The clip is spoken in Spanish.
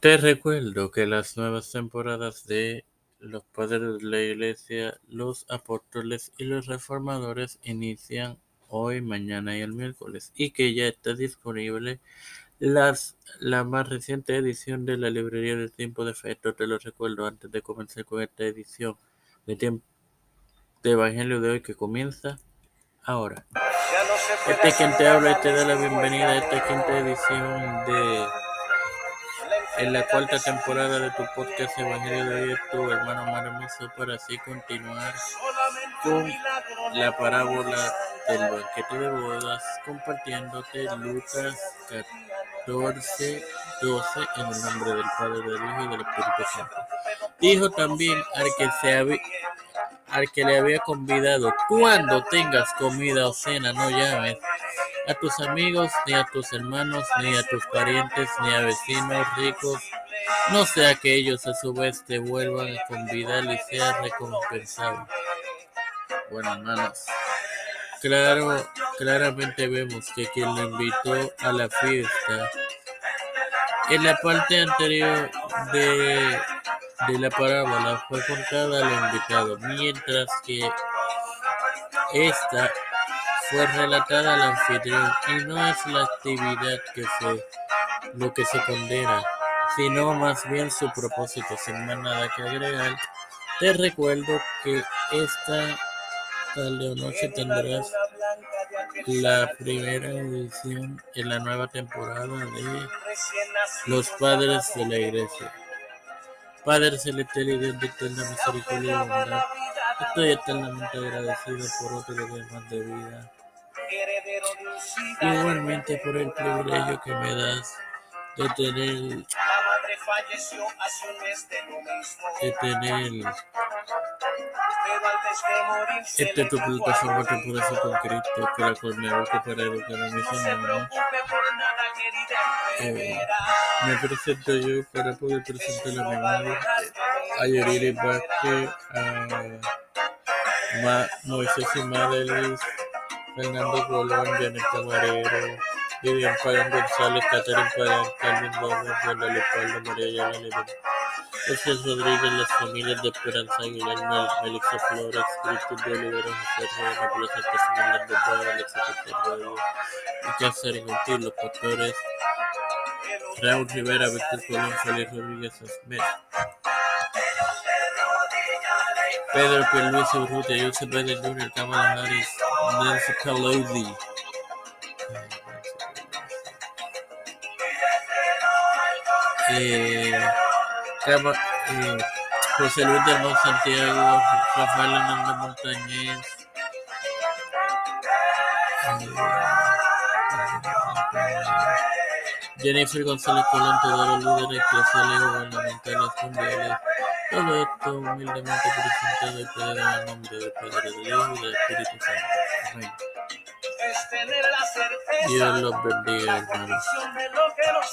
Te recuerdo que las nuevas temporadas de Los Padres de la Iglesia, los Apóstoles y los Reformadores inician hoy, mañana y el miércoles y que ya está disponible las, la más reciente edición de la librería de Tiempo de Fe. Esto te lo recuerdo antes de comenzar con esta edición de, tiempo, de Evangelio de hoy que comienza ahora. Este es quien te habla y te da la bienvenida a esta quinta edición de en la cuarta temporada de tu podcast Evangelio de hoy tu hermano Maravilloso para así continuar con la parábola del banquete de bodas compartiéndote Lucas 14, 12 en el nombre del Padre, del Hijo y del Espíritu Santo. Dijo también al que, se había, al que le había convidado, cuando tengas comida o cena, no llames a tus amigos, ni a tus hermanos, ni a tus parientes, ni a vecinos ricos, no sea que ellos a su vez te vuelvan a convidar y seas recompensado. Bueno, hermanos, claro, claramente vemos que quien lo invitó a la fiesta, en la parte anterior de, de la parábola fue contada al invitado, mientras que esta fue relatada al anfitrión y no es la actividad que se lo que se condena, sino más bien su propósito. Sin más nada que agregar, te recuerdo que esta tarde o noche tendrás la primera edición en la nueva temporada de Los Padres de la Iglesia. Padre celestial y Dios de eterna misericordia y bondad, estoy eternamente agradecido por otro día más de vida. Igualmente por el privilegio que me das de tener de tener esta es tu plataforma que puede ser con Cristo, que la cual me busco para educar a mis hermanos. Eh, me presento yo para poder presentar a mi madre, a Yoriri Vázquez, a Ma Moisés y Madelis, Fernando Colón, Janet Camarero, Vivian Pagán González, Catherine Pagán, Carmen Gómez, Juan Leopoldo, María Yala José Rodríguez, las familias de Esperanza Aguilar, Melissa Flores, Cristo de Olivera, José Rodríguez, Nicolás Santos, de Boa, Alexa Radio, y Cáceres Gentil, los pastores Raúl Rivera, Víctor Colón, Félix Rodríguez Smith. Pedro Pierluisi Urrutia, Joseph Biden Jr., Kamala Harris, Nancy Pelosi. Eh, eh, José Luis del Mon Santiago, Rafael Hernández Montañez, eh, Jennifer González Colón, todos los líderes eclesiales gubernamentales mundiales. Todo esto humildemente presentado y el nombre del Padre, del Hijo y del Espíritu Santo. Dios los bendiga, hermanos.